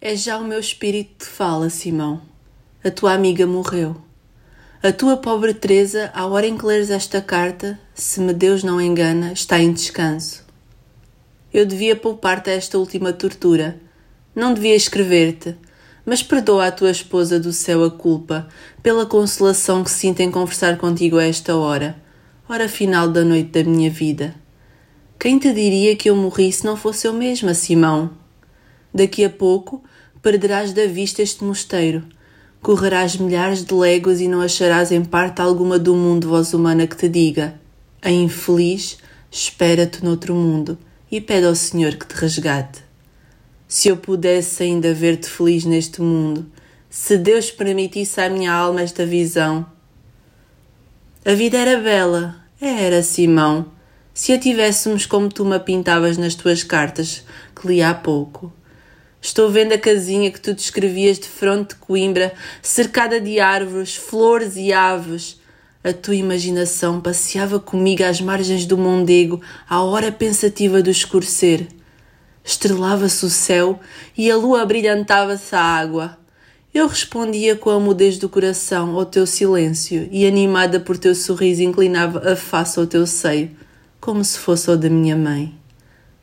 É já o meu espírito que fala, Simão. A tua amiga morreu. A tua pobre Teresa, à hora em que leres esta carta, se me Deus não engana, está em descanso. Eu devia poupar-te esta última tortura. Não devia escrever-te, mas perdoa à tua esposa do céu a culpa pela consolação que sinto em conversar contigo a esta hora, hora final da noite da minha vida. Quem te diria que eu morri se não fosse eu mesma, Simão? Daqui a pouco perderás da vista este mosteiro. Correrás milhares de léguas e não acharás em parte alguma do mundo voz humana que te diga: A infeliz espera-te noutro mundo e pede ao Senhor que te resgate. Se eu pudesse ainda ver-te feliz neste mundo, se Deus permitisse à minha alma esta visão. A vida era bela, era, Simão, se a tivéssemos como tu me pintavas nas tuas cartas que li há pouco. Estou vendo a casinha que tu descrevias de fronte de Coimbra, cercada de árvores, flores e aves. A tua imaginação passeava comigo às margens do Mondego, à hora pensativa do escurecer. Estrelava-se o céu e a lua brilhantava-se a água. Eu respondia com a mudez do coração ao teu silêncio e, animada por teu sorriso, inclinava a face ao teu seio, como se fosse o da minha mãe.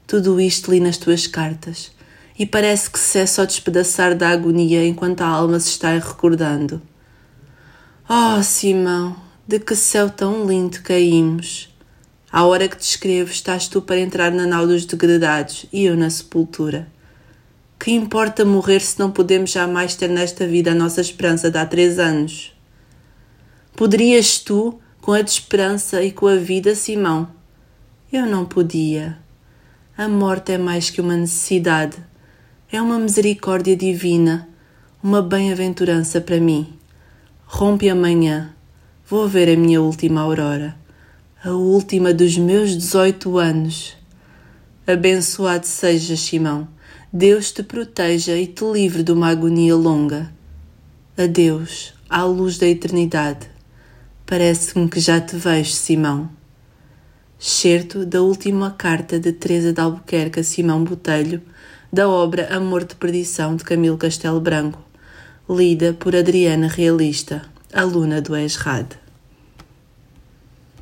Tudo isto li nas tuas cartas e parece que cessa ao despedaçar da agonia enquanto a alma se está recordando. Oh, Simão, de que céu tão lindo caímos! À hora que te escrevo, estás tu para entrar na nau dos degradados e eu na sepultura. Que importa morrer se não podemos jamais ter nesta vida a nossa esperança de há três anos? Poderias tu, com a de esperança e com a vida, Simão? Eu não podia. A morte é mais que uma necessidade é uma misericórdia divina, uma bem-aventurança para mim. Rompe amanhã, vou ver a minha última aurora, a última dos meus dezoito anos. Abençoado sejas, Simão. Deus te proteja e te livre de uma agonia longa. Adeus, à luz da eternidade. Parece-me que já te vejo, Simão. Certo da última carta de Teresa de Albuquerque a Simão Botelho, da obra Amor de Perdição de Camilo Castelo Branco, lida por Adriana Realista, aluna do ESRAD.